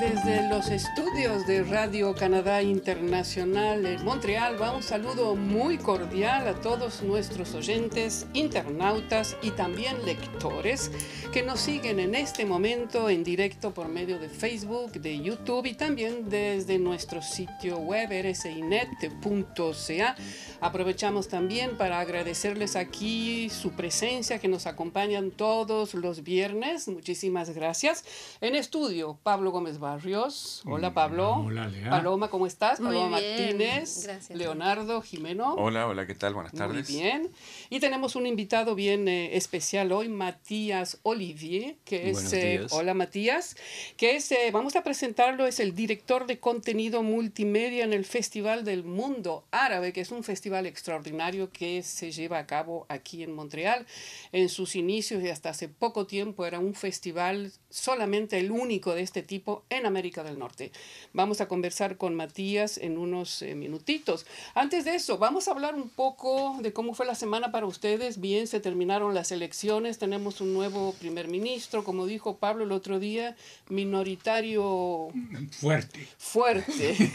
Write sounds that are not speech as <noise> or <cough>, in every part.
desde los estudios de Radio Canadá Internacional en Montreal va un saludo muy cordial a todos nuestros oyentes, internautas y también lectores que nos siguen en este momento en directo por medio de Facebook, de YouTube y también desde nuestro sitio web rsinet.ca. Aprovechamos también para agradecerles aquí su presencia que nos acompañan todos los viernes. Muchísimas gracias. En estudio, Pablo Gómez Barrios. Hola Pablo. Hola Lea. Paloma, ¿cómo estás? Muy Paloma bien. Martínez. Gracias. Leonardo Jimeno. Hola, hola, ¿qué tal? Buenas Muy tardes. bien. Y tenemos un invitado bien eh, especial hoy, Matías Olivier, que es... Eh, hola Matías, que es, eh, vamos a presentarlo, es el director de contenido multimedia en el Festival del Mundo Árabe, que es un festival extraordinario que se lleva a cabo aquí en Montreal. En sus inicios y hasta hace poco tiempo era un festival solamente el único de este tipo en América del Norte. Vamos a conversar con Matías en unos eh, minutitos. Antes de eso, vamos a hablar un poco de cómo fue la semana para ustedes. Bien, se terminaron las elecciones, tenemos un nuevo primer ministro, como dijo Pablo el otro día, minoritario Fuerte. fuerte. <laughs>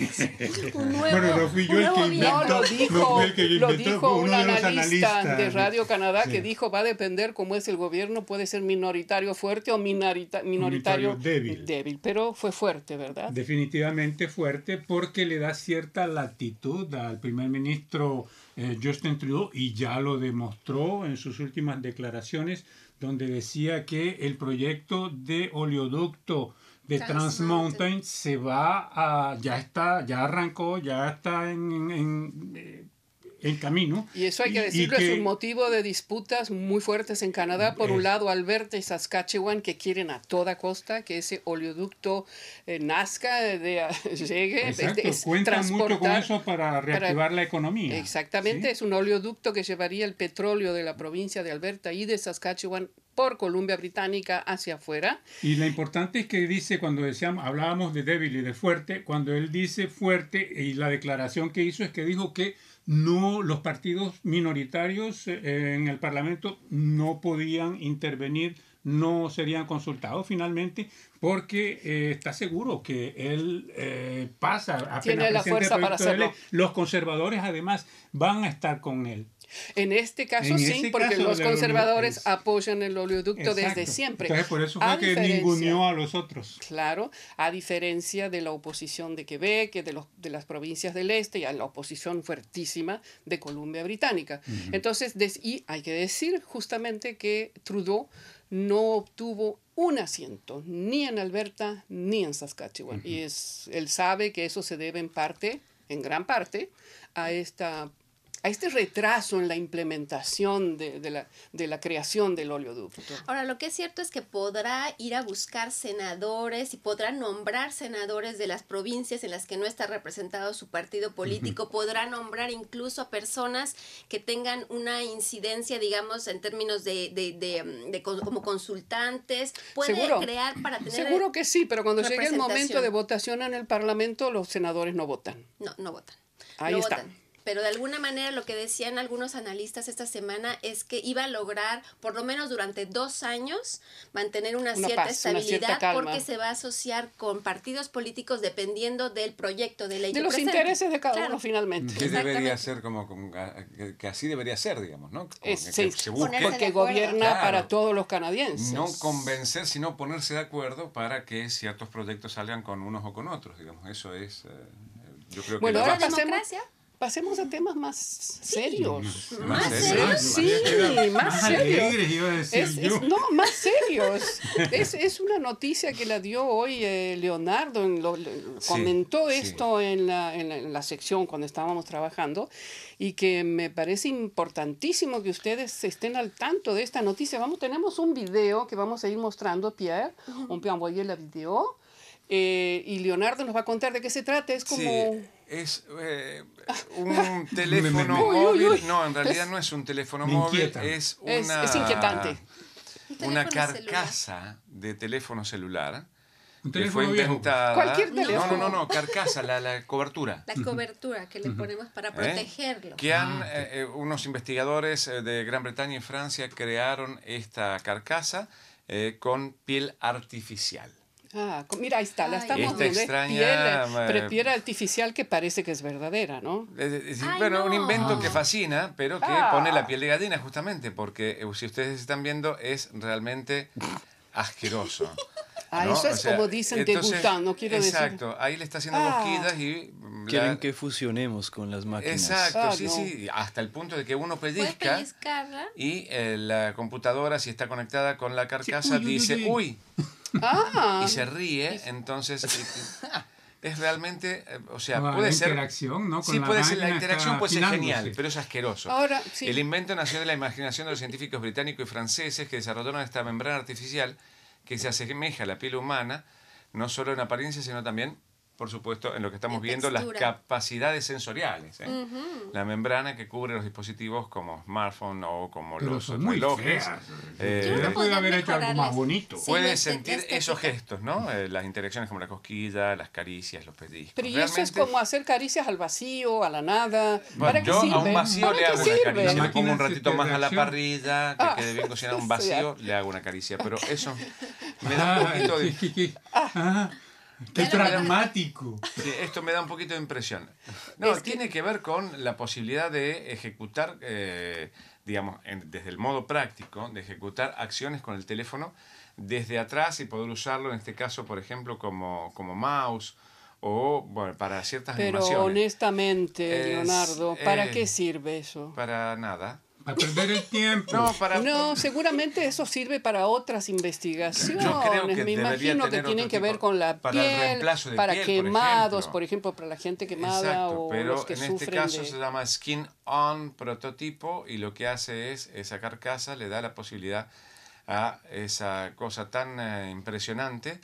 <laughs> Un nuevo, Bueno, no fui yo el que inventó. No, lo dijo, el que lo dijo un analista de Radio Canadá que dijo va a depender cómo es el gobierno, puede ser minoritario fuerte o minorita- minoritario, Minoritario débil. pero fue fuerte, ¿verdad? Definitivamente fuerte porque le da cierta latitud al primer ministro eh, Justin Trudeau y ya lo demostró en sus últimas declaraciones donde decía que el proyecto de oleoducto de Trans Trans Mountain se va a ya está ya arrancó ya está en, en, en, eh, en camino Y eso hay que decirlo, que- es un motivo de disputas muy fuertes en Canadá. Por un lado, Alberta y Saskatchewan, que quieren a toda costa que ese oleoducto eh, nazca, de, <laughs> llegue, Exacto, es- es cuentan mucho con eso para reactivar la economía. Exactamente, ¿sí? es un oleoducto que llevaría el petróleo de la provincia de Alberta y de Saskatchewan por Columbia Británica hacia afuera. Y lo importante es que dice, cuando decíamos, hablábamos de débil y de fuerte, cuando él dice fuerte, y la declaración que hizo es que dijo que no los partidos minoritarios eh, en el Parlamento no podían intervenir, no serían consultados finalmente, porque eh, está seguro que él eh, pasa apenas Tiene la fuerza para hacerlo. Los conservadores además van a estar con él. En este caso En sí, este porque caso los conservadores es- apoyan el oleoducto desde siempre. Entonces por eso A fue que diferencia- ninguneó a los otros. Claro, a diferencia de la oposición de Quebec, de, los, de las provincias del este y a la oposición fuertísima de Columbia Británica. Entonces, des- y hay que decir justamente que Trudeau no obtuvo un asiento ni en Alberta ni en Saskatchewan. Y es, él sabe que eso se debe en parte, en gran parte, a esta a este retraso en la implementación de, de la, de la creación del oleoducto. Ahora, lo que es cierto es que podrá ir a buscar senadores y podrá nombrar senadores de las provincias en las que no está representado su partido político, podrá nombrar incluso a personas que tengan una incidencia, digamos, en términos de, de, de, de con- como consultantes, puede Seguro. crear para tener... Seguro que sí, pero cuando llegue el momento de votación en el Parlamento, los senadores no votan. No, no votan. Ahí no está. votan. Pero de alguna manera lo que decían algunos analistas esta semana es que iba a lograr, por lo menos durante dos años, mantener una, Una cierta paz, una estabilidad cierta porque se va a asociar con partidos políticos dependiendo del proyecto de ley De que los presente. intereses de cada Claro. uno finalmente. Que debería ser como, como- que, que así debería ser, digamos, ¿no? Es- que, sí, que se busque porque gobierna Claro. para todos los canadienses. no convencer, sino ponerse de acuerdo para que ciertos proyectos salgan con unos o con otros, digamos. Eso es, eh, yo creo que Bueno, la ahora ¿La base- pasemos, democracia? Pasemos a temas más serios. ¿Más serios. Sí, más serios. alegres, iba a decir Es, es- no, más serios. <laughs> Es, es una noticia que la dio hoy eh, Leonardo, en lo- Sí, comentó sí. esto en, la, en, la, en la sección cuando estábamos trabajando y que me parece importantísimo que ustedes estén al tanto de esta noticia. Vamos, tenemos un video que vamos a ir mostrando, Pierre, on peut envoyer la video. eh, y Leonardo nos va a contar de qué se trata. Es como... Es eh, un <laughs> teléfono Uy, uy, móvil. uy. No, en realidad no es un teléfono móvil, es una, es inquietante. Un una celular. carcasa de teléfono celular Un que teléfono fue viejo. inventada. Cualquier No, teléfono. no, no, no, carcasa, la, la cobertura. La cobertura que le ponemos para ¿eh? protegerlo. Que han, Ah, eh, unos investigadores de Gran Bretaña y Francia crearon esta carcasa eh, con piel artificial. Ah, mira, ahí está, la estamos Esta extraña, piel, eh, pero piel artificial que parece que es verdadera, ¿no? Es decir, Ay, bueno, un invento que fascina, pero que Ah. pone la piel de gallina justamente, porque eh, si ustedes están viendo es realmente asqueroso. Ah, ¿no? eso es como dicen degoutant, no quiero decir- Exacto, ahí le está haciendo Ah. cosquillas y... mm, Quieren la- que fusionemos con las máquinas. Exacto, Ah, sí, no. sí, hasta el punto de que uno pellizca y eh, la computadora, si está conectada con la carcasa, uy, uy, dice, uy, uy, Ah, y se ríe, entonces <laughs> es realmente, eh, o sea, Ah, puede la ser... interacción, ¿no? Con Sí, la puede ser, la interacción puede ser genial, pero es asqueroso. ahora sí. El invento nació de la imaginación de los científicos británicos y franceses que desarrollaron esta membrana artificial que se asemeja a la piel humana, no solo en apariencia, sino también, por supuesto, en lo que estamos En viendo, las capacidades sensoriales. ¿eh? La membrana que cubre los dispositivos como smartphone o como Pero los relojes. Eh, puede haber hecho algo más bonito. Sí, Puede la este- sentir estética. esos gestos, ¿no? Eh, las interacciones como la cosquilla, las caricias, los pellizcos. Pero y eso es Realmente- como hacer caricias al vacío, a la nada. Bueno, ¿Para qué yo sirve? a un vacío ¿Para le hago una caricia, le pongo un ratito más a la parrilla, que Ah. quede bien cocinado un <laughs> Sí, vacío, le hago una caricia. Pero eso <laughs> me da un Ah, poquito de... qué-. Sí, esto me da un poquito de impresión. No, Es tiene que ver con la posibilidad de ejecutar, eh, digamos, en- desde el modo práctico, de ejecutar acciones con el teléfono desde atrás y poder usarlo, en este caso, por ejemplo, como, como mouse o bueno, para ciertas Pero animaciones. honestamente, Es- Leonardo, ¿para eh, qué sirve eso? Para nada. Para perder el tiempo. No, para... No, seguramente eso sirve para otras investigaciones. Yo creo que Me imagino que tienen que ver con la para el piel, reemplazo de para piel, por quemados, ejemplo. por ejemplo, para la gente quemada Exacto, o pero los que en este sufren caso de... se llama Skin On prototipo y lo que hace es, esa carcasa le da la posibilidad a esa cosa tan eh, impresionante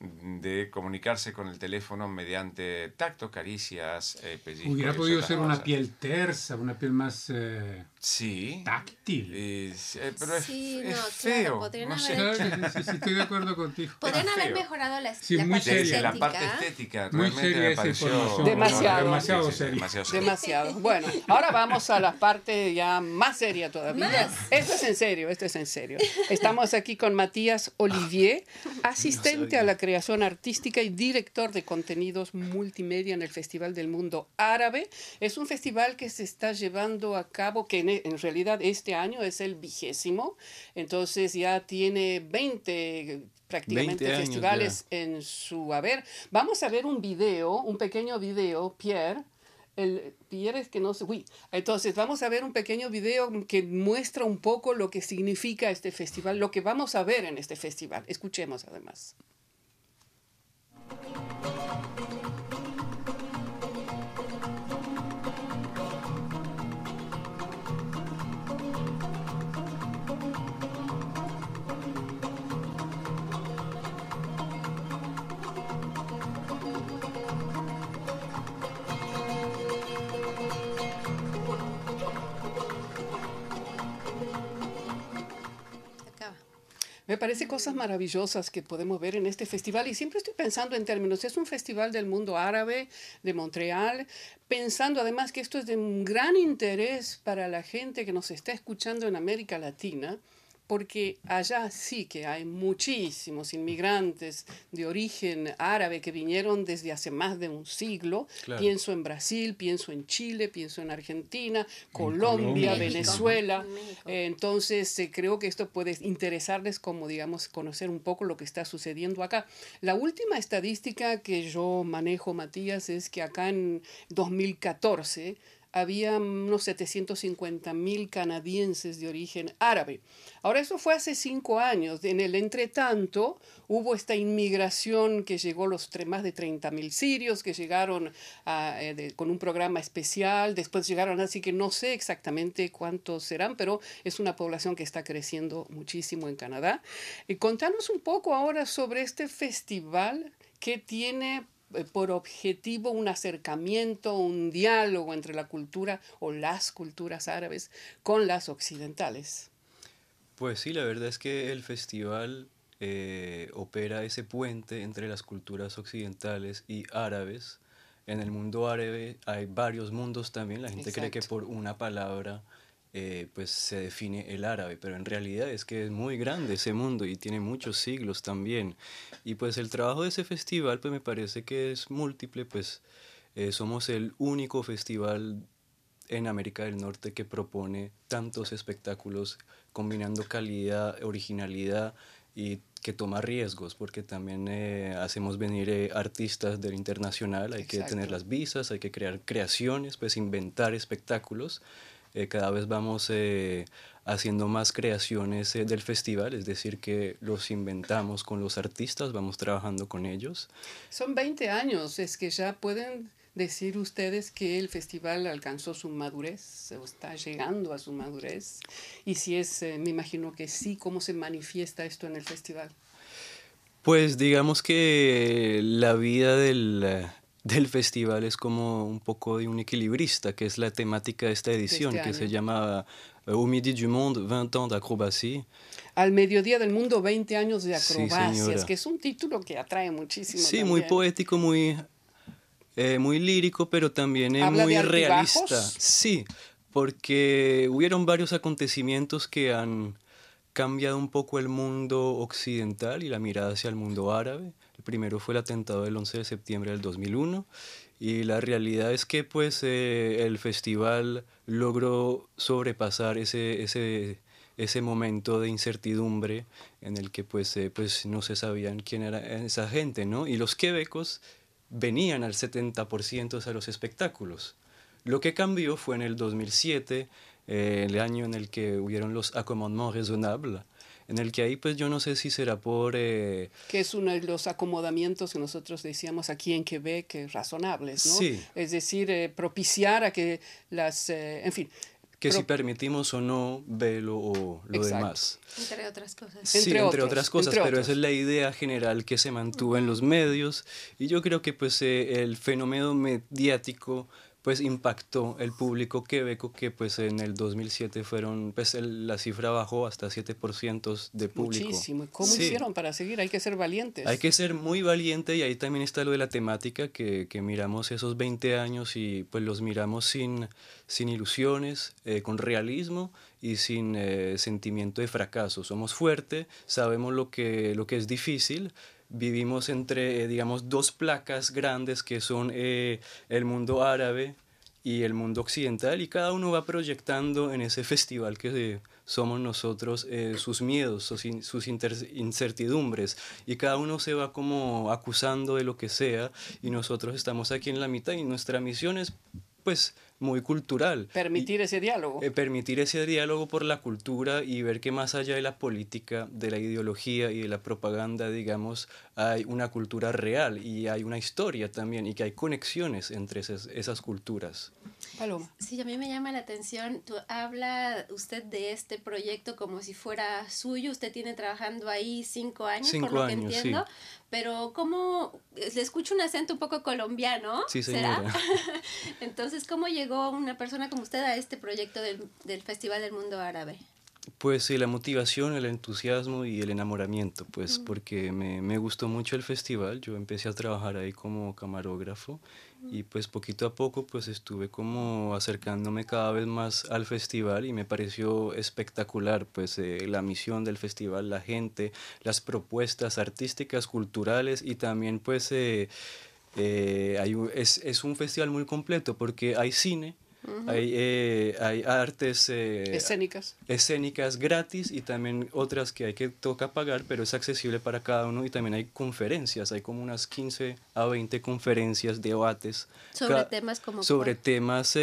de comunicarse con el teléfono mediante tacto, caricias, eh, pellizcos. Hubiera podido ser una piel tersa, una piel más eh, Sí. táctil. Y- eh, pero es, Sí, es no, claro, feo. podrían no sé. haber- Claro que sí, sí, sí, estoy de acuerdo contigo. Podrían Es haber feo. mejorado la, Sí, la muy parte seria. La parte estética, Muy realmente seria me pareció. Demasiado. Demasiado Sí, sí, seria. demasiado seria. Demasiado. Bueno, ahora vamos a la parte ya más seria todavía. Más. Esto es en serio, esto es en serio. Estamos aquí con Matías Olivier, asistente a la creación artística y director de contenidos multimedia en el Festival del Mundo Árabe. Es un festival que se está llevando a cabo, que en, en realidad este año es el vigésimo, entonces ya tiene 20 prácticamente 20 años festivales en su haber. Vamos a ver un video, un pequeño video, Pierre. El Pierre es que no sé. Uy. Entonces, vamos a ver un pequeño video que muestra un poco lo que significa este festival, lo que vamos a ver en este festival. Escuchemos además. Me parece cosas maravillosas que podemos ver en este festival. Y siempre estoy pensando en términos, es un festival del mundo árabe de Montreal, pensando además que esto es de un gran interés para la gente que nos está escuchando en América Latina, porque allá sí que hay muchísimos inmigrantes de origen árabe que vinieron desde hace más de un siglo. Claro. Pienso en Brasil, pienso en Chile, pienso en Argentina, Colombia, Colombia. Venezuela. México. Eh, entonces, eh, creo que esto puede interesarles como, digamos, conocer un poco lo que está sucediendo acá. La última estadística que yo manejo, Matías, es que acá en 2014 había unos 750 mil canadienses de origen árabe. Ahora, eso fue hace cinco años. En el entretanto, hubo esta inmigración que llegó los más de 30 mil sirios que llegaron eh, con un programa especial. Después llegaron, así que no sé exactamente cuántos serán, pero es una población que está creciendo muchísimo en Canadá. Y contanos un poco ahora sobre este festival que tiene eh, por objetivo un acercamiento, un diálogo entre la cultura o las culturas árabes con las occidentales. Pues sí, la verdad es que el festival eh, opera ese puente entre las culturas occidentales y árabes. En el mundo árabe hay varios mundos también. La gente cree que por una palabra eh, pues se define el árabe, pero en realidad es que es muy grande ese mundo y tiene muchos siglos también. Y pues el trabajo de ese festival pues me parece que es múltiple, pues eh, somos el único festival en América del Norte que propone tantos espectáculos combinando calidad, originalidad y que toma riesgos, porque también eh, hacemos venir artistas del internacional, hay que tener las visas, hay que crear creaciones, pues inventar espectáculos eh, cada vez vamos eh, haciendo más creaciones eh, del festival, es decir, que los inventamos con los artistas, vamos trabajando con ellos. Son 20 años, es que ya pueden decir ustedes que el festival alcanzó su madurez o está llegando a su madurez. Y si es, me imagino que sí, ¿cómo se manifiesta esto en el festival? Pues digamos que la vida del, del festival es como un poco de un equilibrista, que es la temática de esta edición, este que se llama euh, Au Midi du Monde, 20 ans d'acrobatie. Al mediodía del mundo, 20 años de acrobacias, que es un título que atrae muchísimo. Sí, muy poético, muy, eh, muy lírico, pero también es muy realista. Sí, porque hubieron varios acontecimientos que han cambiado un poco el mundo occidental y la mirada hacia el mundo árabe. El primero fue el atentado del 11 de septiembre del 2001 y la realidad es que pues eh, el festival logró sobrepasar ese, ese, ese momento de incertidumbre en el que pues, eh, pues no se sabían quién era esa gente, ¿no? Y los quebecos venían al 70% a los espectáculos. Lo que cambió fue en el 2007 eh, el año en el que hubieron los accommodements raisonnables, en el que ahí pues yo no sé si será por... Eh, que es uno de los acomodamientos que nosotros decíamos aquí en Quebec, razonables, ¿no? Sí. Es decir, eh, propiciar a que las, en fin... Que si permitimos o no velo o lo demás. Entre otras cosas. Sí, entre, otras cosas, pero esa es la idea general que se mantuvo en los medios y yo creo que pues el fenómeno mediático pues impactó el público quebeco que pues en el 2007 fueron, pues la cifra bajó hasta 7% de público. Muchísimo. ¿Cómo hicieron para seguir? Hay que ser valientes. Hay que ser muy valiente y ahí también está lo de la temática que, miramos esos 20 años y pues los miramos sin, sin ilusiones, eh, con realismo y sin eh, sentimiento de fracaso. Somos fuertes, sabemos lo que, lo que es difícil, vivimos entre, eh, digamos, dos placas grandes que son eh, el mundo árabe y el mundo occidental y cada uno va proyectando en ese festival que somos nosotros eh, sus miedos, sus, sus incertidumbres. Y cada uno se va como acusando de lo que sea y nosotros estamos aquí en la mitad y nuestra misión es pues muy cultural. Permitir ese diálogo. Eh, permitir ese diálogo por la cultura y ver que más allá de la política, de la ideología y de la propaganda, digamos, hay una cultura real y hay una historia también y que hay conexiones entre esas, esas culturas. Paloma. Sí, a mí me llama la atención, tú, habla usted de este proyecto como si fuera suyo, usted tiene trabajando ahí cinco años, por lo que entiendo, pero ¿cómo, le escucho un acento un poco colombiano, sí, señora. ¿será? <laughs> Entonces, ¿cómo llegó una persona como usted a este proyecto del, del Festival del Mundo Árabe? Pues sí, la motivación, el entusiasmo y el enamoramiento, pues porque me, me, gustó mucho el festival, yo empecé a trabajar ahí como camarógrafo y pues poquito a poco pues estuve como acercándome cada vez más al festival y me pareció espectacular pues eh, la misión del festival, la gente, las propuestas artísticas, culturales y también pues eh, eh, hay, es, es un festival muy completo porque hay cine, hay, eh, hay artes eh, escénicas. escénicas gratis y también otras que hay que toca pagar, pero es accesible para cada uno y también hay conferencias, hay como unas 15 a 20 conferencias, debates. Sobre temas como... Sobre temas...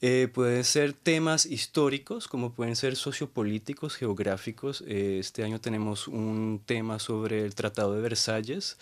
Eh, pueden ser temas históricos, como pueden ser sociopolíticos, geográficos. este año tenemos un tema sobre el Tratado de Versalles,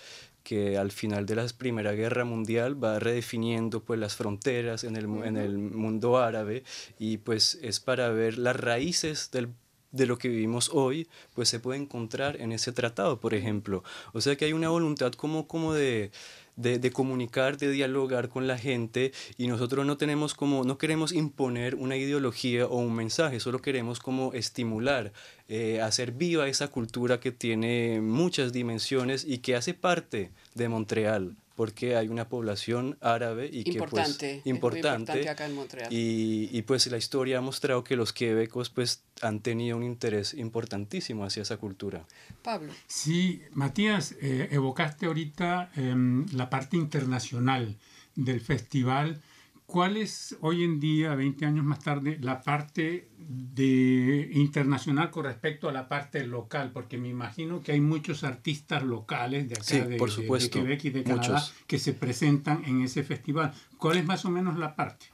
que al final de la Primera Guerra Mundial va redefiniendo pues las fronteras en el, en el mundo árabe y pues es para ver las raíces del de lo que vivimos hoy, pues se puede encontrar en ese tratado, por ejemplo. O sea que hay una voluntad como, como de, de, comunicar, de dialogar con la gente y nosotros no tenemos como, no queremos imponer una ideología o un mensaje, solo queremos como estimular, eh, hacer viva esa cultura que tiene muchas dimensiones y que hace parte de Montreal porque hay una población árabe y que pues importante, importante acá en Montreal. Y, y, pues la historia ha mostrado que los quebecos pues han tenido un interés importantísimo hacia esa cultura. Pablo. Sí, Matías, eh, evocaste ahorita em, la parte internacional del festival ¿Cuál es hoy en día, 20 años más tarde, la parte de internacional con respecto a la parte local? Porque me imagino que hay muchos artistas locales de acá de, por supuesto, Quebec y de Canadá que se presentan en ese festival. ¿Cuál es más o menos la parte?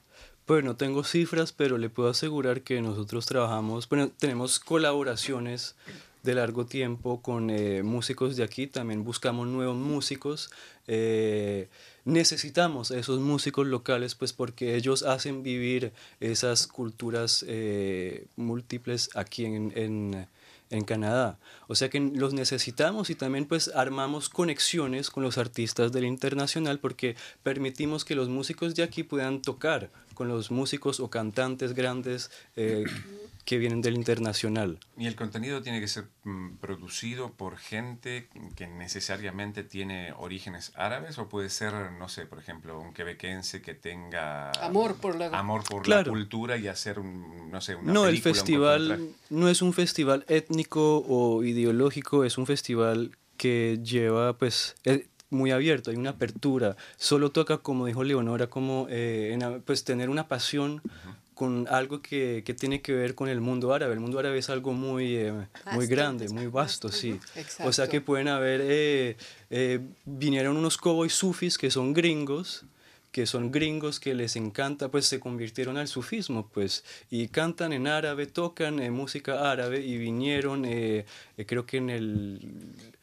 Bueno, no tengo cifras, pero le puedo asegurar que nosotros trabajamos, bueno, tenemos colaboraciones de largo tiempo con eh, músicos de aquí, también buscamos nuevos músicos. Eh, necesitamos a esos músicos locales pues porque ellos hacen vivir esas culturas eh, múltiples aquí en, en, en, Canadá. O sea que los necesitamos y también pues armamos conexiones con los artistas del internacional porque permitimos que los músicos de aquí puedan tocar con los músicos o cantantes grandes que vienen del internacional. ¿Y el contenido tiene que ser mm, producido por gente que necesariamente tiene orígenes árabes o puede ser, no sé, por ejemplo, un quebequense que tenga amor por la, amor por la cultura y hacer un, no sé, una No, el festival no es un festival étnico o ideológico, es un festival que lleva pues eh, muy abierto, hay una apertura, solo toca, como dijo Leonora, como eh, pues tener una pasión con algo que, que, tiene que ver con el mundo árabe. El mundo árabe es algo muy, eh, muy grande, muy vasto, sí. O sea que pueden haber, eh, eh, vinieron unos cowboys sufis que son gringos, que son gringos que les encanta, pues se convirtieron al sufismo, pues, y cantan en árabe, tocan música árabe y vinieron, creo que en el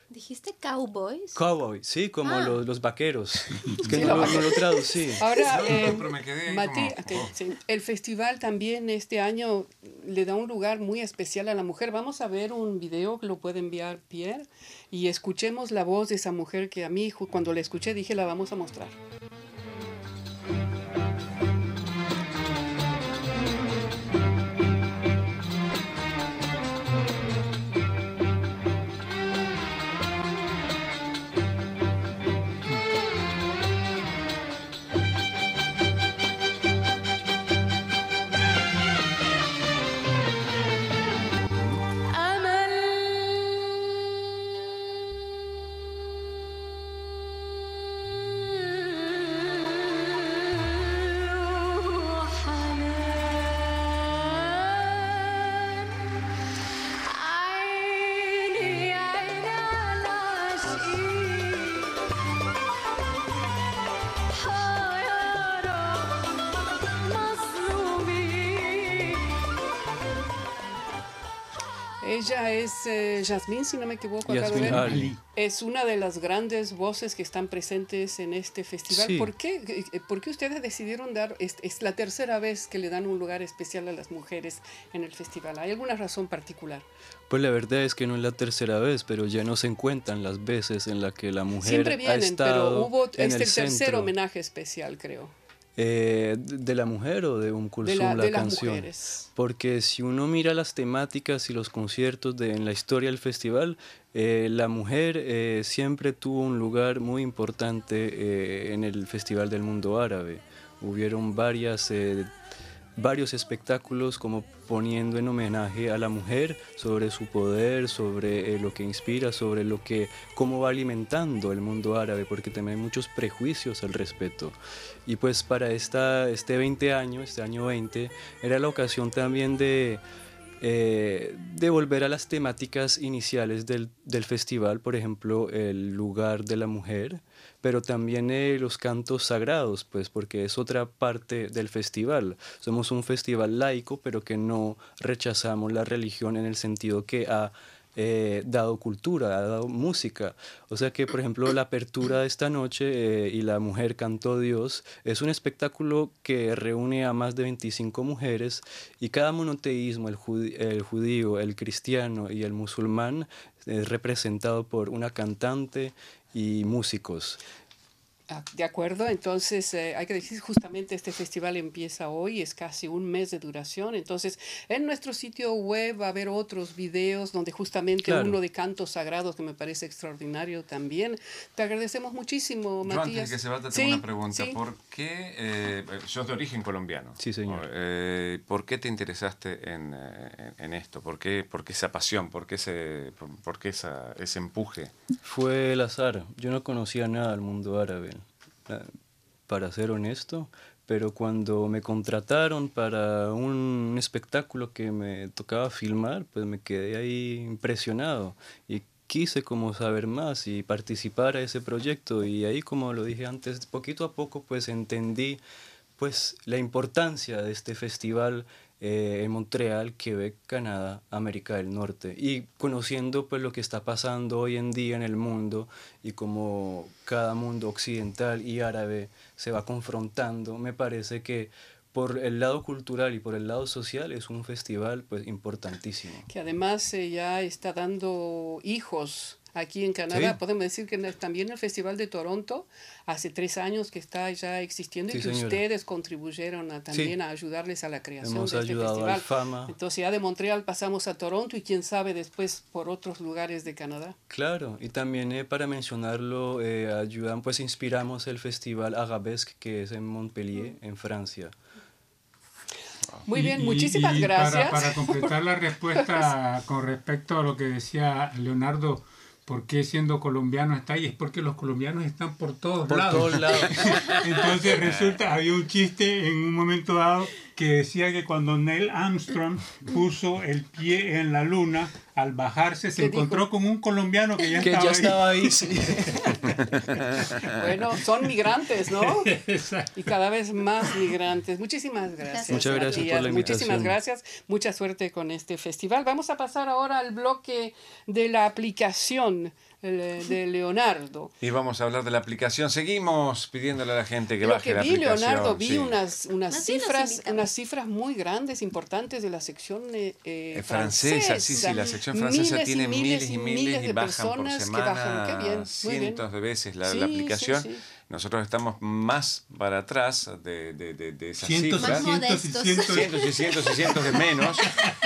¿Dijiste cowboys? Cowboys, sí, como ah. los, los, vaqueros. <laughs> Es que no, lo traducí. <laughs> Ahora, eh, Mati, el festival también este año le da un lugar muy especial a la mujer. Vamos a ver un video que lo puede enviar Pierre y escuchemos la voz de esa mujer que a mí cuando la escuché dije la vamos a mostrar. Es eh, Jasmine, si no me equivoco. Es una de las grandes voces que están presentes en este festival. ¿Por, qué, eh, ¿Por qué ustedes decidieron dar, es, es, la tercera vez que le dan un lugar especial a las mujeres en el festival? ¿Hay alguna razón particular? Pues la verdad es que no es la tercera vez, pero ya no se encuentran las veces en las que la mujer Siempre vienen, ha estado pero hubo este el tercer homenaje especial, creo. Eh, de la mujer o de un curso la, la canción. Porque si uno mira las temáticas y los conciertos de, en la historia del festival, eh, la mujer eh, siempre tuvo un lugar muy importante en el Festival del Mundo Árabe. Hubieron varias varios espectáculos como poniendo en homenaje a la mujer sobre su poder, sobre eh, lo que inspira, sobre lo que cómo va alimentando el mundo árabe, porque también hay muchos prejuicios al respecto. Y pues para esta, este 20 años, este año 20, era la ocasión también de eh, de volver a las temáticas iniciales del, del, festival, por ejemplo, el lugar de la mujer, pero también eh, los cantos sagrados, pues porque es otra parte del festival. Somos un festival laico, pero que no rechazamos la religión en el sentido que ha eh, dado cultura, dado música. O sea que, por ejemplo, la apertura de esta noche eh, y La Mujer Cantó Dios es un espectáculo que reúne a más de 25 mujeres y cada monoteísmo, el, el judío, el cristiano y el musulmán, es representado por una cantante y músicos. Ah, de acuerdo, entonces eh, hay que decir justamente este festival empieza hoy, es casi un mes de duración, entonces en nuestro sitio web va a haber otros videos donde justamente uno de cantos sagrados que me parece extraordinario también. Te agradecemos muchísimo, Matías. Yo antes de que se vaya tengo una pregunta, ¿por qué, eh, sos de origen colombiano? Sí, señor. Eh, ¿Por qué te interesaste en, eh, en, esto? ¿Por qué, ¿Por qué, esa pasión? ¿Por qué, ese, por, qué esa, ese empuje? Fue el azar, yo no conocía nada del mundo árabe para ser honesto, pero cuando me contrataron para un espectáculo que me tocaba filmar, pues me quedé ahí impresionado y quise como saber más y participar a ese proyecto. Y ahí como lo dije antes, poquito a poco pues entendí pues la importancia de este festival eh, en Montreal, Quebec, Canadá, América del Norte. Y conociendo pues lo que está pasando hoy en día en el mundo y cómo cada mundo occidental y árabe se va confrontando, me parece que por el lado cultural y por el lado social es un festival pues importantísimo. Que además eh, ya está dando hijos aquí en Canadá. Podemos decir que también el Festival de Toronto, hace tres años que está ya existiendo y que ustedes contribuyeron a, también a ayudarles a la creación Hemos de este festival. fama. Entonces ya de Montreal pasamos a Toronto y quién sabe después por otros lugares de Canadá. Claro, y también eh, para mencionarlo, eh, ayudan, pues inspiramos el Festival Arabesque que es en Montpellier, en Francia. Muy bien, muchísimas gracias. Para, para <laughs> completar la respuesta <laughs> con respecto a lo que decía Leonardo, ¿por qué siendo colombiano está ahí? Es porque los colombianos están por todos por lados. Todos lados. <laughs> Entonces resulta, había un chiste en un momento dado que decía que cuando Neil Armstrong puso el pie en la luna, al bajarse se encontró con un colombiano que ya estaba ahí. <laughs> <laughs> bueno, son migrantes, ¿no? <laughs> Y cada vez más migrantes. Muchísimas gracias. Muchas gracias por la invitación. Muchísimas gracias. Mucha suerte con este festival. Vamos a pasar ahora al bloque de la aplicación de Leonardo. Y vamos a hablar de la aplicación. Seguimos pidiéndole a la gente que baje la aplicación. Leonardo, vi unas, unas cifras, unas cifras muy grandes, importantes de la sección eh, eh, francesa. Sí, sí, la sección francesa tiene miles y miles, y, bajan por semana cientos de veces la, la aplicación. Nosotros estamos más para atrás de, de, de, esas cientos cifras. Y cientos, y cientos. cientos y cientos y cientos de menos,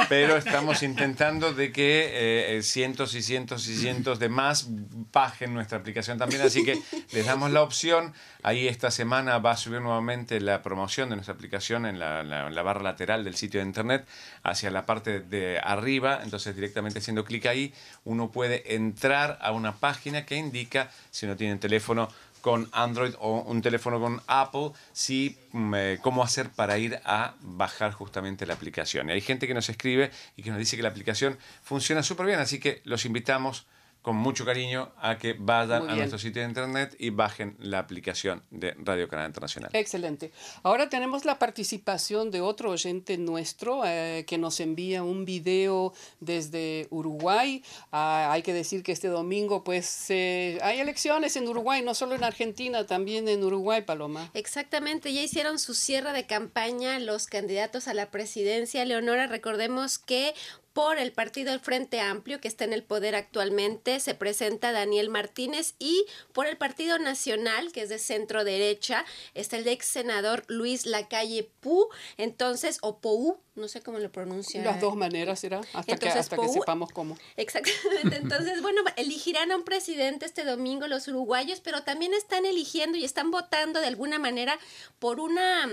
pero estamos intentando de que eh, cientos y cientos y cientos de más bajen nuestra aplicación también. Así que les damos la opción. Ahí esta semana va a subir nuevamente la promoción de nuestra aplicación en la, la barra lateral del sitio de internet hacia la parte de arriba. Entonces directamente haciendo clic ahí uno puede entrar a una página que indica, si no tienen teléfono, con Android o un teléfono con Apple, si, mm, eh, cómo hacer para ir a bajar justamente la aplicación. Y hay gente que nos escribe y que nos dice que la aplicación funciona súper bien, así que los invitamos con mucho cariño a que vayan a nuestro sitio de internet y bajen la aplicación de Radio Canal Internacional. Excelente. Ahora tenemos la participación de otro oyente nuestro eh, que nos envía un video desde Uruguay. Ah, hay que decir que este domingo pues hay elecciones en Uruguay, no solo en Argentina, también en Uruguay, Paloma. Exactamente, ya hicieron su cierre de campaña los candidatos a la presidencia. Leonora, recordemos que por el partido del Frente Amplio, que está en el poder actualmente, se presenta Daniel Martínez y por el Partido Nacional, que es de centro derecha, está el ex senador Luis Lacalle Pu, entonces, o Pou, no sé cómo lo pronuncia. Las dos maneras será, hasta, que, hasta que sepamos cómo. Exactamente, <laughs> entonces, bueno, elegirán a un presidente este domingo los uruguayos, pero también están eligiendo y están votando de alguna manera por una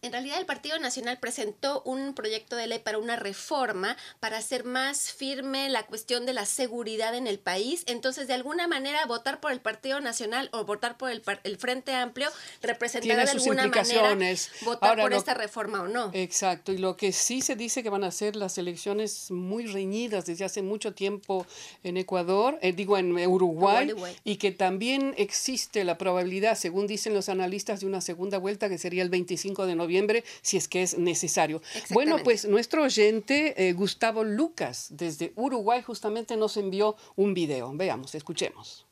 en realidad el Partido Nacional presentó un proyecto de ley para una reforma para hacer más firme la cuestión de la seguridad en el país. Entonces, de alguna manera, votar por el Partido Nacional o votar por el, el Frente Amplio representará de alguna manera votar por esta reforma o no. Exacto. Y lo que sí se dice que van a ser las elecciones muy reñidas desde hace mucho tiempo en Ecuador, eh, digo en Uruguay, y que también existe la probabilidad, según dicen los analistas, de una segunda vuelta que sería el 25 de noviembre noviembre si es que es necesario. Bueno, pues nuestro oyente eh, Gustavo Lucas desde Uruguay justamente nos envió un video. Veamos, escuchemos.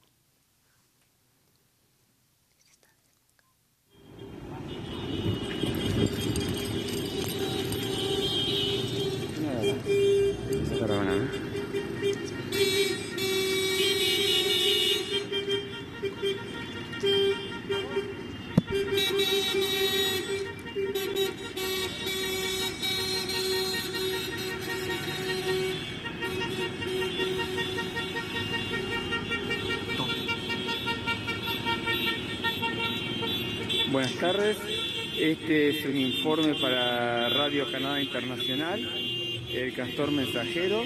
Tardes, este es un informe para Radio Canadá Internacional, el Castor Mensajero.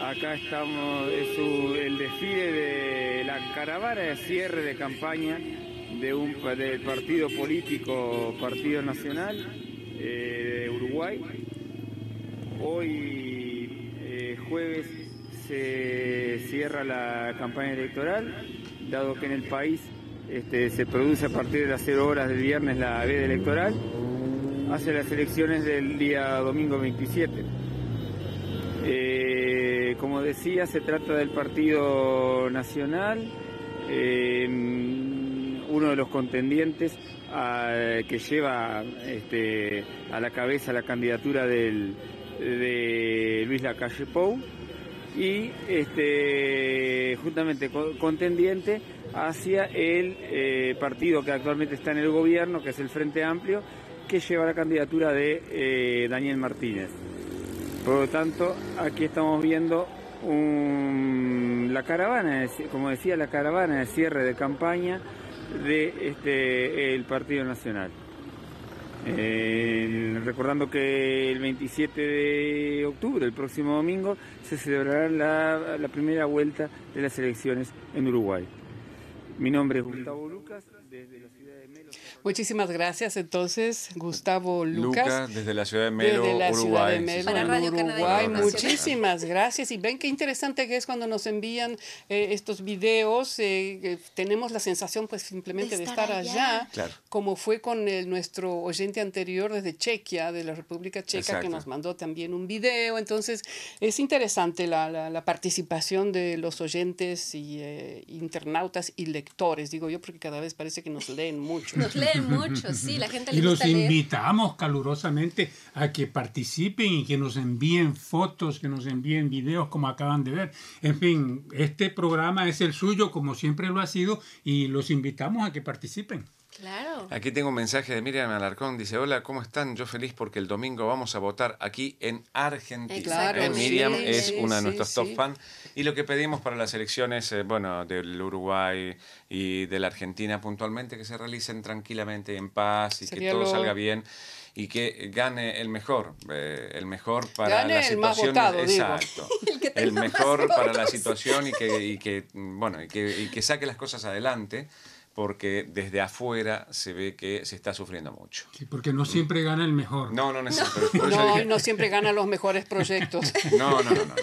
Acá estamos, es el desfile de la caravana de cierre de campaña de un, del partido político Partido Nacional eh, de Uruguay. Hoy, eh, jueves, se cierra la campaña electoral, dado que en el país este, se produce a partir de las 0 horas del viernes la veda electoral, hace las elecciones del día domingo 27. Eh, como decía, se trata del Partido Nacional, eh, uno de los contendientes que lleva este, a la cabeza la candidatura de Luis Lacalle Pou y este, justamente contendiente hacia el eh, partido que actualmente está en el gobierno, que es el Frente Amplio, que lleva la candidatura de eh, Daniel Martínez. Por lo tanto, aquí estamos viendo la caravana, como decía, la caravana de cierre de campaña de este, el Partido Nacional. Eh, recordando que el 27 de octubre, el próximo domingo, se celebrará la primera vuelta de las elecciones en Uruguay. Mi nombre es Gustavo Lucas. Muchísimas gracias entonces, Gustavo Lucas. desde la ciudad de Melo, desde la Ciudad de Melo, Para Radio Uruguay. Muchísimas gracias. Y ven qué interesante que es cuando nos envían eh, estos videos. Eh, tenemos la sensación pues simplemente de estar, allá, como fue con nuestro oyente anterior desde Chequia, de la República Checa, que nos mandó también un video. Entonces es interesante la, la, participación de los oyentes y eh, internautas y lectores, digo yo, porque cada vez parece que nos leen mucho. Nos leen mucho, sí, la gente Y los invitamos calurosamente a que participen y que nos envíen fotos, que nos envíen videos como acaban de ver. En fin, este programa es el suyo como siempre lo ha sido y los invitamos a que participen. Claro. Aquí tengo un mensaje de Miriam Alarcón. Dice, hola, ¿cómo están? Yo feliz porque el domingo vamos a votar aquí en Argentina. Claro, eh, Miriam es una de nuestros top fans. Y lo que pedimos para las elecciones, eh, bueno, del Uruguay y de la Argentina puntualmente, que se realicen tranquilamente, en paz y que todo salga bien y que gane el mejor, eh, el mejor para la situación, exacto, <laughs> el, mejor para la situación y que, y que bueno y que, y que saque las cosas adelante porque desde afuera se ve que se está sufriendo mucho. Sí, porque no siempre gana el mejor. No, no, no. <laughs> No, no, siempre gana los mejores proyectos. <laughs> No, no, no. no.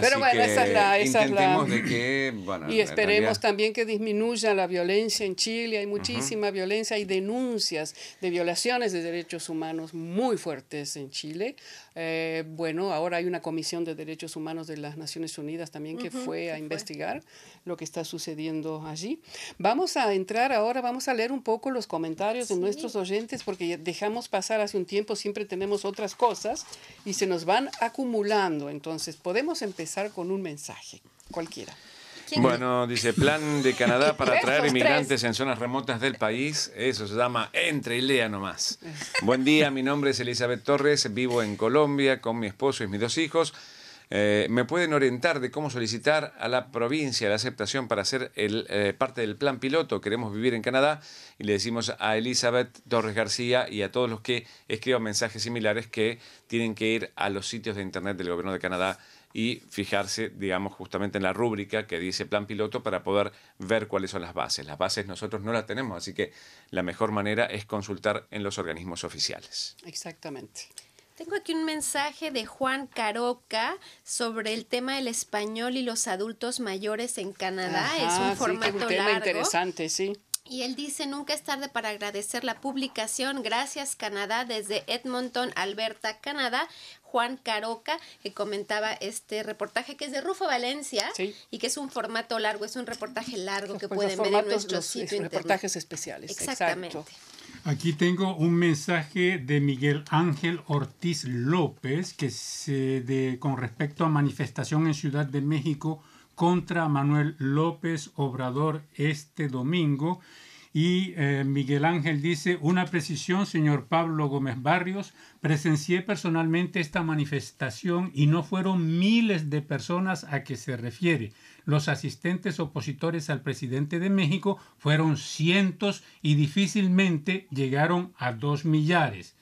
Pero bueno, esa es la... Esa es la... De que, bueno, y esperemos también que disminuya la violencia en Chile. Hay muchísima violencia, hay denuncias de violaciones de derechos humanos muy fuertes en Chile. Eh, bueno, ahora hay una comisión de derechos humanos de las Naciones Unidas también que fue a investigar lo que está sucediendo allí. Vamos a entrar ahora, vamos a leer un poco los comentarios de nuestros oyentes porque dejamos pasar hace un tiempo, siempre tenemos otras cosas y se nos van acumulando. Entonces, podemos empezar con un mensaje, cualquiera. Bueno, dice, plan de Canadá <laughs> para traer inmigrantes en zonas remotas del país. Eso se llama Entre y lea nomás. Buen día, mi nombre es Elizabeth Torres, vivo en Colombia con mi esposo y mis dos hijos. Eh, ¿Me pueden orientar de cómo solicitar a la provincia la aceptación para ser el, eh, parte del plan piloto? Queremos vivir en Canadá y le decimos a Elizabeth Torres García y a todos los que escriban mensajes similares que tienen que ir a los sitios de internet del gobierno de Canadá y fijarse, digamos, justamente en la rúbrica que dice plan piloto para poder ver cuáles son las bases. Las bases nosotros no las tenemos, así que la mejor manera es consultar en los organismos oficiales. Exactamente. Tengo aquí un mensaje de Juan Caroca sobre el tema del español y los adultos mayores en Canadá. es un formato sí, un tema interesante, sí. Y él dice, nunca es tarde para agradecer la publicación. Gracias Canadá desde Edmonton, Alberta, Canadá. Juan Caroca, que comentaba este reportaje que es de Rufo Valencia y que es un formato largo, es un reportaje largo que pueden ver en nuestro sitio internet. Reportajes especiales. Exactamente. Aquí tengo un mensaje de Miguel Ángel Ortiz López que se de, con respecto a manifestación en Ciudad de México contra Manuel López Obrador este domingo. Y eh, Miguel Ángel dice, una precisión, señor Pablo Gómez Barrios, presencié personalmente esta manifestación y no fueron miles de personas a que se refiere. Los asistentes opositores al presidente de México fueron cientos y difícilmente llegaron a dos millares.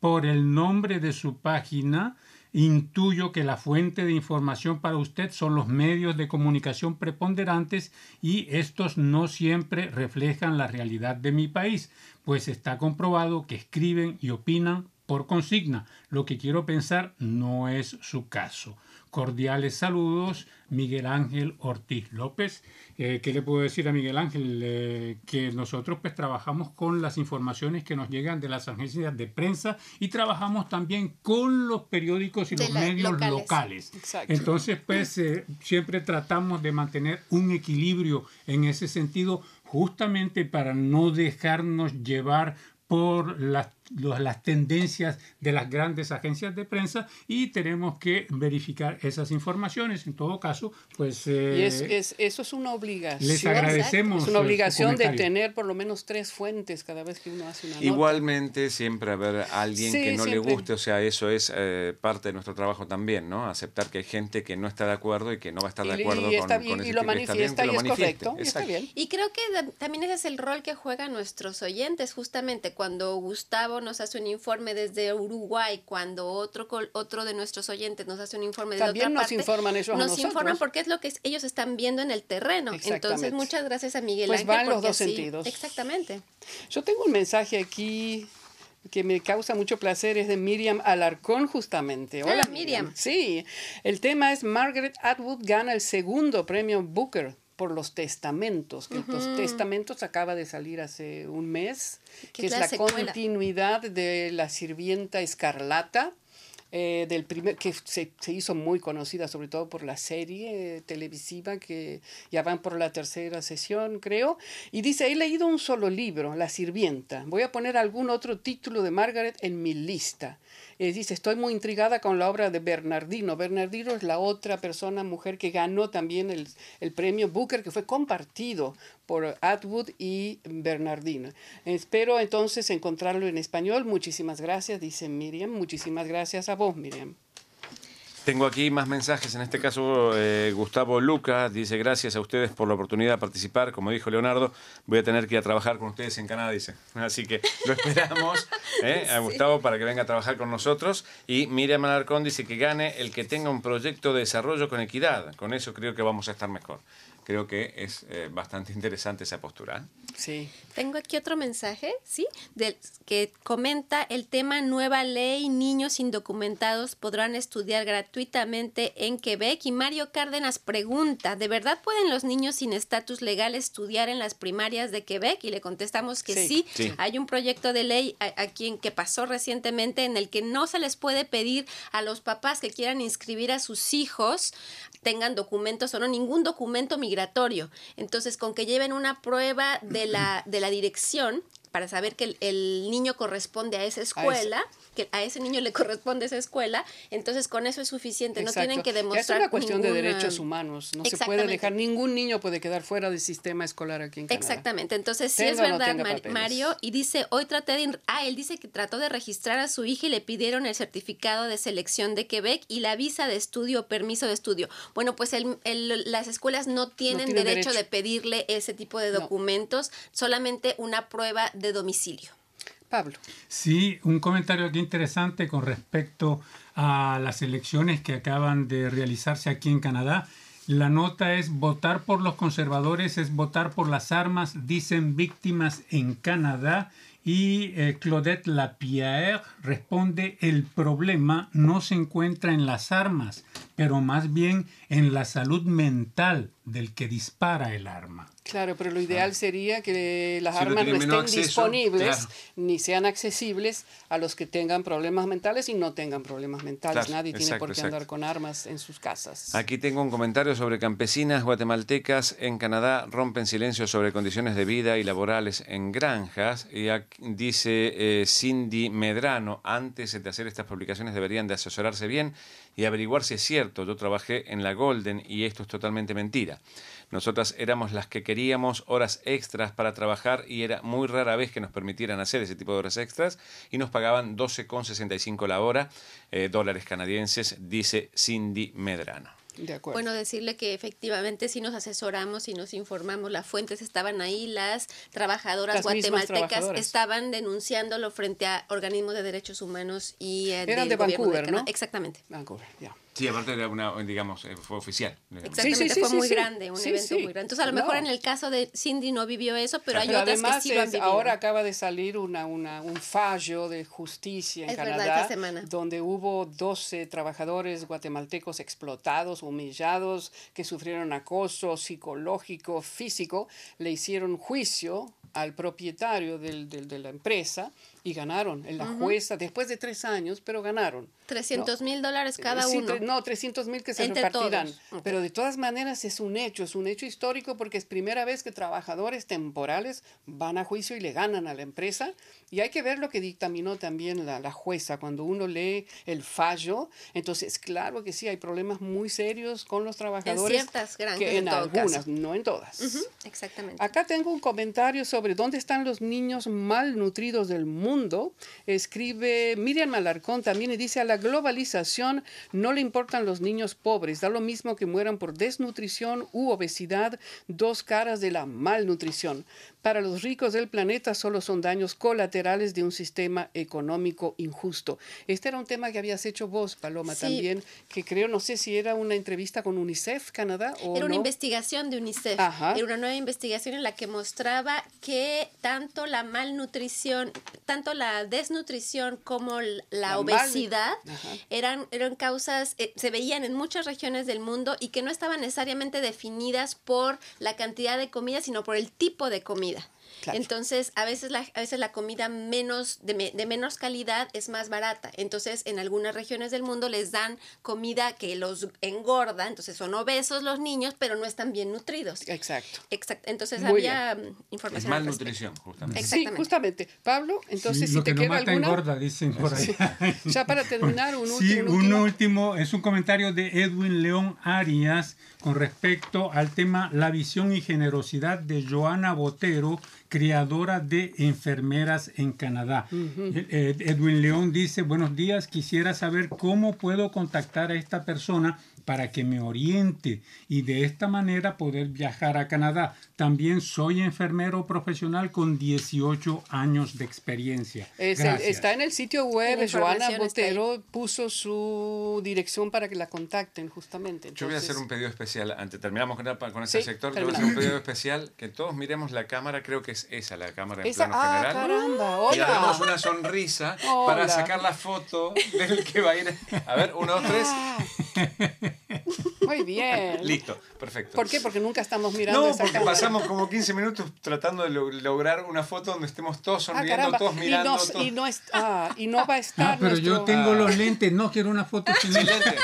Por el nombre de su página, Intuyo que la fuente de información para usted son los medios de comunicación preponderantes y estos no siempre reflejan la realidad de mi país, pues está comprobado que escriben y opinan por consigna. Lo que quiero pensar no es su caso. Cordiales saludos, Miguel Ángel Ortiz López. Eh, ¿Qué le puedo decir a Miguel Ángel? Eh, que nosotros pues trabajamos con las informaciones que nos llegan de las agencias de prensa y trabajamos también con los periódicos y los medios locales. Entonces pues eh, siempre tratamos de mantener un equilibrio en ese sentido justamente para no dejarnos llevar por las, las, tendencias de las grandes agencias de prensa y tenemos que verificar esas informaciones. En todo caso, pues... y es, eh, es, eso es una obligación. Les agradecemos. Es una obligación de tener por lo menos tres fuentes cada vez que uno hace una Igualmente, siempre haber alguien que no le guste, o sea, eso es eh, parte de nuestro trabajo también, ¿no? Aceptar que hay gente que no está de acuerdo y que no va a estar de acuerdo y, con, con y lo manifiesta y, es correcto. Y, está bien. y creo que también ese es el rol que juegan nuestros oyentes, justamente cuando Gustavo nos hace un informe desde Uruguay, cuando otro otro de nuestros oyentes nos hace un informe desde otra nos informan ellos Nos informan porque es lo que ellos están viendo en el terreno. Entonces, muchas gracias a Miguel pues Ángel. Pues los dos sentidos. Exactamente. Yo tengo un mensaje aquí que me causa mucho placer es de Miriam Alarcón justamente. Hola Miriam. Sí, el tema es Margaret Atwood gana el segundo premio Booker por los testamentos, que los testamentos acaba de salir hace un mes, que es la continuidad de la sirvienta escarlata, eh, del primer, que se, se, hizo muy conocida sobre todo por la serie televisiva que ya van por la tercera sesión, creo. Y dice, he leído un solo libro, La Sirvienta. Voy a poner algún otro título de Margaret en mi lista. Eh, dice, estoy muy intrigada con la obra de Bernardino. Bernardino es la otra persona, mujer, que ganó también el, el premio Booker, que fue compartido por Atwood y Bernardino. Espero entonces encontrarlo en español. Muchísimas gracias, dice Miriam. Muchísimas gracias a vos, Miriam. Tengo aquí más mensajes, en este caso eh, Gustavo Luca dice gracias a ustedes por la oportunidad de participar, como dijo Leonardo, voy a tener que ir a trabajar con ustedes en Canadá, dice. Así que lo esperamos <laughs> eh, a Gustavo para que venga a trabajar con nosotros. Y Miriam Alarcón dice que gane el que tenga un proyecto de desarrollo con equidad, con eso creo que vamos a estar mejor creo que es eh, bastante <laughs> interesante esa postura. Sí. Tengo aquí otro mensaje, ¿sí? Del, que comenta el tema nueva ley, niños indocumentados podrán estudiar gratuitamente en Quebec. Y Mario Cárdenas pregunta, ¿de verdad pueden los niños sin estatus legal estudiar en las primarias de Quebec? Y le contestamos que sí. Hay un proyecto de ley aquí en que pasó recientemente en el que no se les puede pedir a los papás que quieran inscribir a sus hijos tengan documentos o no, ningún documento migratorio. Entonces, con que lleven una prueba de la, de la dirección para saber que el, niño corresponde a esa escuela, que a ese niño le corresponde esa escuela, entonces con eso es suficiente, no tienen que demostrar Es una cuestión de derechos humanos, no se puede dejar, ningún niño puede quedar fuera del sistema escolar aquí en Canadá. Exactamente, entonces sí es verdad, Mario, y dice, hoy traté de, ah, él dice que trató de registrar a su hija y le pidieron el certificado de selección de Quebec y la visa de estudio permiso de estudio. Bueno, pues el, las escuelas no tienen derecho, de pedirle ese tipo de documentos, solamente una prueba de domicilio. Pablo. Sí, un comentario aquí interesante con respecto a las elecciones que acaban de realizarse aquí en Canadá. La nota es votar por los conservadores es votar por las armas, dicen víctimas en Canadá Y eh, Claudette Lapierre responde, el problema no se encuentra en las armas, pero más bien en la salud mental del que dispara el arma. Claro, pero lo ideal ah. sería que las armas no estén disponibles ni sean accesibles a los que tengan problemas mentales y no tengan problemas mentales. Nadie tiene por qué andar con armas en sus casas. Aquí tengo un comentario sobre campesinas guatemaltecas en Canadá rompen silencio sobre condiciones de vida y laborales en granjas. Y dice eh, Cindy Medrano, antes de hacer estas publicaciones deberían de asesorarse bien y averiguar si es cierto. Yo trabajé en la Golden y esto es totalmente mentira. Nosotras éramos las que queríamos horas extras para trabajar y era muy rara vez que nos permitieran hacer ese tipo de horas extras y nos pagaban 12,65 la hora, eh, dólares canadienses, dice Cindy Medrano. Bueno, decirle que efectivamente si nos asesoramos y nos informamos, las fuentes estaban ahí, las trabajadoras guatemaltecas estaban denunciándolo frente a organismos de derechos humanos y eh, Eran de Vancouver, ¿no? Exactamente. Vancouver, ya. Sí, aparte era una, digamos, eh, fue oficial. Exactamente, fue muy grande, un evento muy grande. Entonces, a lo mejor en el caso de Cindy no vivió eso, pero hay otras que sí lo han vivido. Ahora acaba de salir una, una, un fallo de justicia en Canadá, donde hubo 12 trabajadores guatemaltecos explotados, humillados, que sufrieron acoso psicológico, físico, le hicieron juicio al propietario del, del, de la empresa y ganaron en la jueza después de tres años, pero ganaron. 300 mil dólares cada uno. no, 300 mil que se repartirán. Pero de todas maneras es un hecho, es un hecho histórico porque es primera vez que trabajadores temporales van a juicio y le ganan a la empresa. Y hay que ver lo que dictaminó también la, la jueza cuando uno lee el fallo. Entonces, claro que sí, hay problemas muy serios con los trabajadores. En ciertas granjas. Que en, algunas, no en todas. exactamente. Acá tengo un comentario sobre dónde están los niños malnutridos del mundo mundo, escribe Miriam Alarcón también y dice, a la globalización no le importan los niños pobres, da lo mismo que mueran por desnutrición u obesidad, dos caras de la malnutrición para los ricos del planeta solo son daños colaterales de un sistema económico injusto. Este era un tema que habías hecho vos, Paloma, también, que creo, no sé si era una entrevista con UNICEF Canadá o Era una investigación de UNICEF. Era una nueva investigación en la que mostraba que tanto la malnutrición, tanto la desnutrición como la, obesidad eran, eran causas, eh, se veían en muchas regiones del mundo y que no estaban necesariamente definidas por la cantidad de comida, sino por el tipo de comida vida. Entonces, a veces, la, a veces la comida menos, de, de, menos calidad es más barata. Entonces, en algunas regiones del mundo les dan comida que los engorda, entonces son obesos los niños, pero no están bien nutridos. Exacto. Exacto. Entonces, había información. Es malnutrición, justamente. Sí, justamente. Pablo, entonces, si te que queda mata engorda, dicen por ahí. <laughs> ya para terminar, un último. Sí, un último, es un comentario de Edwin León Arias con respecto al tema La visión y generosidad de Joana Botero, criadora de enfermeras en Canadá. Eh, Edwin León dice, buenos días, quisiera saber cómo puedo contactar a esta persona para que me oriente y de esta manera poder viajar a Canadá. También soy enfermero profesional con 18 años de experiencia. está en el sitio web, Joana Botero puso su dirección para que la contacten justamente. Yo voy a hacer un pedido especial, antes terminamos con, con ese sector, yo voy a hacer un pedido especial, que todos miremos la cámara, creo que es esa la cámara en plano ah, general. Caramba, Y hagamos una sonrisa para sacar la foto del que va a ir. A ver, uno, dos, tres. Ah. Muy bien. <laughs> Listo, perfecto. ¿Por qué? Porque nunca estamos mirando. No, porque pasamos como 15 minutos tratando de lograr una foto donde estemos todos ah, sonriendo, todos mirando. Y, no, y, no va a estar. Ah, pero yo tengo los <laughs> lentes, no quiero una foto sin lentes.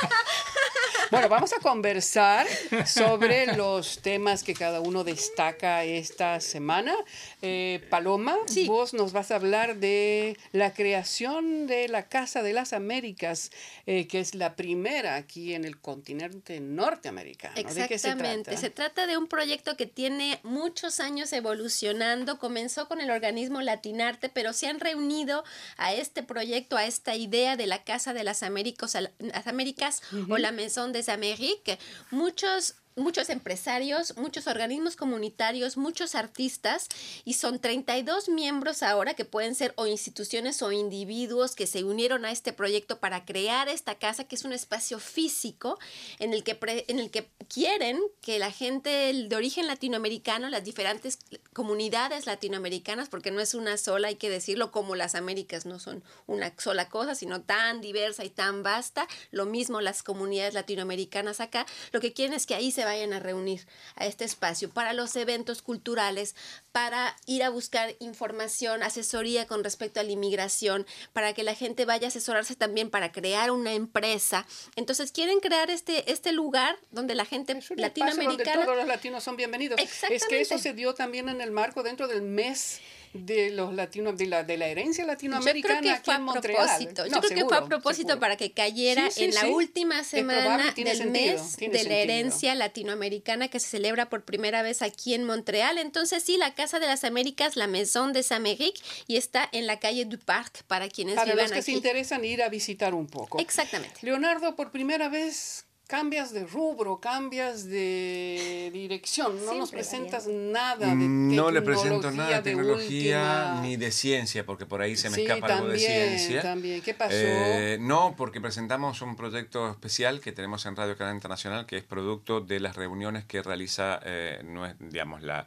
Bueno, vamos a conversar sobre los temas que cada uno destaca esta semana. Eh, Paloma, vos nos vas a hablar de la creación de la Casa de las Américas, eh, que es la primera aquí en el continente norteamericano. Exactamente. se, trata? de un proyecto que tiene muchos años evolucionando. Comenzó con el organismo Latinarte, pero se han reunido a este proyecto, a esta idea de la Casa de las Américas, las Américas o la Maison de América, muchos muchos empresarios, muchos organismos comunitarios, muchos artistas y son 32 miembros ahora que pueden ser o instituciones o individuos que se unieron a este proyecto para crear esta casa que es un espacio físico en el que, en el que quieren que la gente de origen latinoamericano, las diferentes comunidades latinoamericanas, porque no es una sola, hay que decirlo, como las Américas no son una sola cosa, sino tan diversa y tan vasta, lo mismo las comunidades latinoamericanas acá, lo que quieren es que ahí se vayan a reunir a este espacio para los eventos culturales, para ir a buscar información, asesoría con respecto a la inmigración, para que la gente vaya a asesorarse también para crear una empresa. Entonces quieren crear este, este lugar donde la gente latinoamericana... todos los latinos son bienvenidos. Es que eso se dio también en el marco dentro del mes de los latinos de la, de la herencia latinoamericana yo creo que fue a propósito yo creo que fue a propósito para que cayera en la última semana del mes de la herencia latinoamericana que se celebra por primera vez aquí en Montreal. Entonces sí la casa de las Américas la Maison des Amériques y está en la calle du Parc para quienes para vivan los que se interesan ir a visitar un poco. Exactamente. Leonardo por primera vez cambias de rubro, cambias de <laughs> dirección, no nos presentas nada de No le presento nada de tecnología ni de ciencia, porque por ahí se me escapa algo de ciencia. También, ¿qué pasó? Eh, no, porque presentamos un proyecto especial que tenemos en Radio Canal Internacional, que es producto de las reuniones que realiza, eh, digamos, la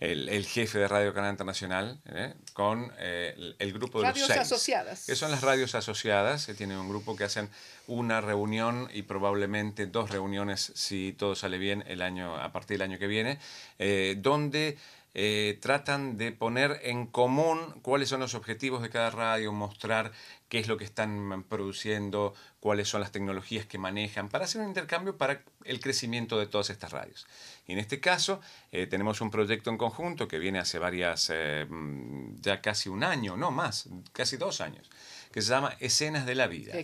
el, jefe de Radio Canal Internacional ¿eh? con eh, el, grupo de radios los seis. asociadas. Que son las radios asociadas. Se tiene un grupo que hacen una reunión y probablemente dos reuniones, si todo sale bien, el año, a partir del año que viene, eh, donde tratan de poner en común cuáles son los objetivos de cada radio, mostrar qué es lo que están produciendo, cuáles son las tecnologías que manejan, para hacer un intercambio para el crecimiento de todas estas radios. Y en este caso eh, tenemos un proyecto en conjunto que viene hace varias, eh, mm, ya casi un año, no más, casi dos años, que se llama Escenas de la Vida,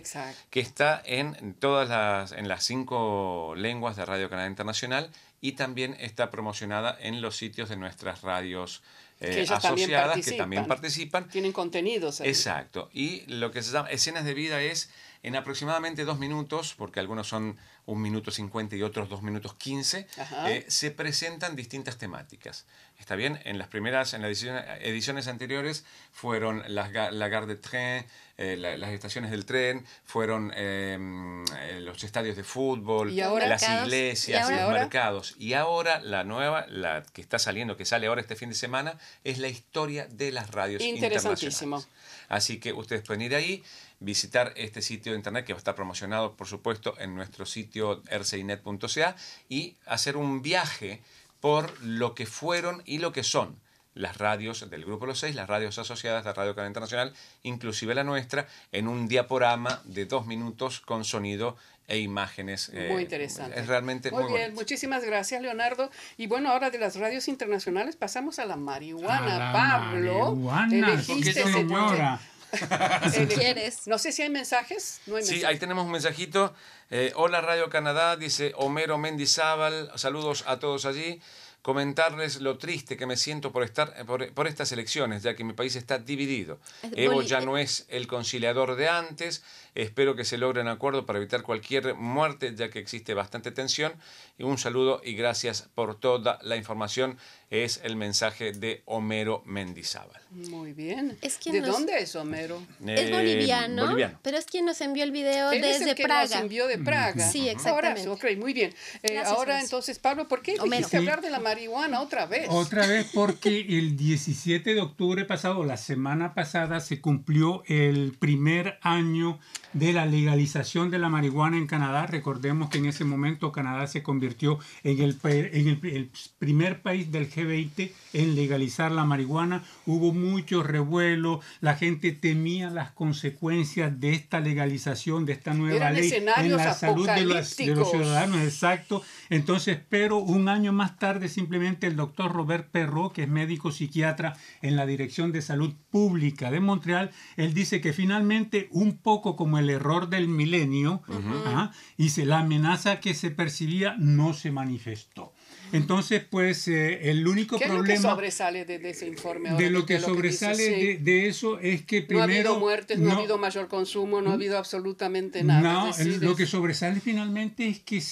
que está en todas las, en las cinco lenguas de Radio Canal Internacional y también está promocionada en los sitios de nuestras radios eh, asociadas que también participan. Tienen contenidos. Exacto. Y lo que se llama escenas de vida es en aproximadamente dos minutos, porque algunos son un minuto cincuenta y otros dos minutos quince, eh, se presentan distintas temáticas. Está bien, en las primeras, en las ediciones, anteriores fueron las, la gare de tren, eh, las estaciones del tren, fueron em, los estadios de fútbol, las iglesias, los mercados. Y ahora la nueva, la que está saliendo, que sale ahora este fin de semana, es la historia de las radios internacionales. Así que ustedes pueden ir ahí, visitar este sitio de internet que va a estar promocionado, por supuesto, en nuestro sitio rcinet.ca y hacer un viaje por lo que fueron y lo que son las radios del Grupo Los Seis, las radios asociadas de Radio Canal Internacional, inclusive la nuestra, en un diaporama de dos minutos con sonido e imágenes. Muy eh, interesante. Es realmente muy, muy bien. Muchísimas gracias, Leonardo. Y bueno, ahora de las radios internacionales pasamos a la marihuana. Pablo, marihuana. elegiste señora. <laughs> si quieres. No sé si hay mensajes. No hay sí, ahí tenemos un mensajito. Eh, hola Radio Canadá, dice Homero Mendizábal. Saludos a todos allí comentarles lo triste que me siento por estar por, estas elecciones, ya que mi país está dividido. Evo ya no es el conciliador de antes, Espero que se logre un acuerdo para evitar cualquier muerte, ya que existe bastante tensión. Y un saludo y gracias por toda la información. Es el mensaje de Homero Mendizábal. Muy bien. ¿De dónde es Homero? Es eh, boliviano, pero es quien nos envió el video desde es Praga. Nos envió de Praga. Sí, exactamente. Ahora, ok, muy bien. Eh, ahora entonces, Pablo, ¿por qué dijiste hablar de la marihuana otra vez? Otra vez porque el 17 de octubre pasado, la semana pasada, se cumplió el primer año de la legalización de la marihuana en Canadá. Recordemos que en ese momento Canadá se convirtió en el, en el, primer país del G20 en legalizar la marihuana. Hubo mucho revuelo, la gente temía las consecuencias de esta legalización, de esta nueva ley en la salud de los, de los ciudadanos. Exacto. Entonces, pero un año más tarde simplemente el doctor Robert Perrault, que es médico psiquiatra en la Dirección de Salud Pública de Montreal, él dice que finalmente un poco como el el error del milenio, y se, la amenaza que se percibía no se manifestó. Entonces, pues eh, el único ¿Qué problema... Es lo que sobresale de, ese informe? de lo que, sobresale de, eso es que primero... No ha habido muertes, no, ha habido mayor consumo, no ha habido absolutamente nada. No, lo que sobresale finalmente es que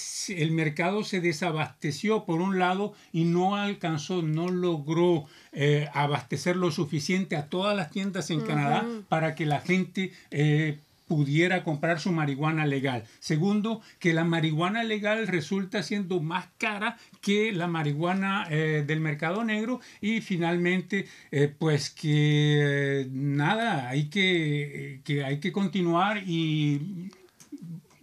el mercado se desabasteció por un lado y no alcanzó, no logró eh, abastecer lo suficiente a todas las tiendas en Canadá para que la gente eh, pudiera comprar su marihuana legal. Segundo, que la marihuana legal resulta siendo más cara que la marihuana eh, del mercado negro. Y finalmente, pues que nada, hay que, que hay que continuar y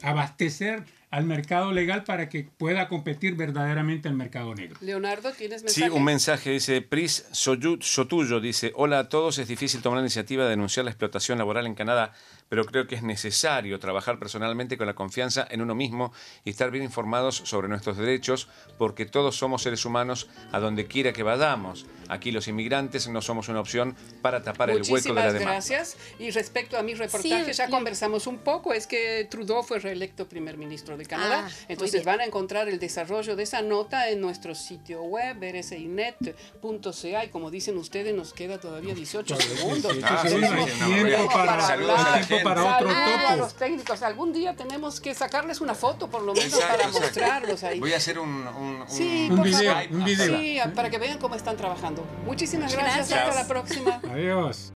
abastecer al mercado legal para que pueda competir verdaderamente el mercado negro. Leonardo, ¿tienes mensaje? Sí, un mensaje dice Pris Sotuyo, dice, hola a todos, es difícil tomar la iniciativa de denunciar la explotación laboral en Canadá, pero creo que es necesario trabajar personalmente con la confianza en uno mismo y estar bien informados sobre nuestros derechos, porque todos somos seres humanos a donde quiera que vayamos. Aquí los inmigrantes no somos una opción para tapar el hueco de la demanda. gracias. Y respecto a mi reportaje, ya conversamos un poco, es que Trudeau fue reelecto primer ministro de Canadá, ah, entonces van a encontrar el desarrollo de esa nota en nuestro sitio web, rsinet.ca, y como dicen ustedes, nos queda todavía 18 segundos. Saludos para otro a los técnicos. Algún día tenemos que sacarles una foto, por lo menos, para mostrarlos ahí. Voy a hacer un, un, un, video, un video. Sí, para que vean cómo están trabajando. Muchísimas gracias. Hasta la próxima. Adiós.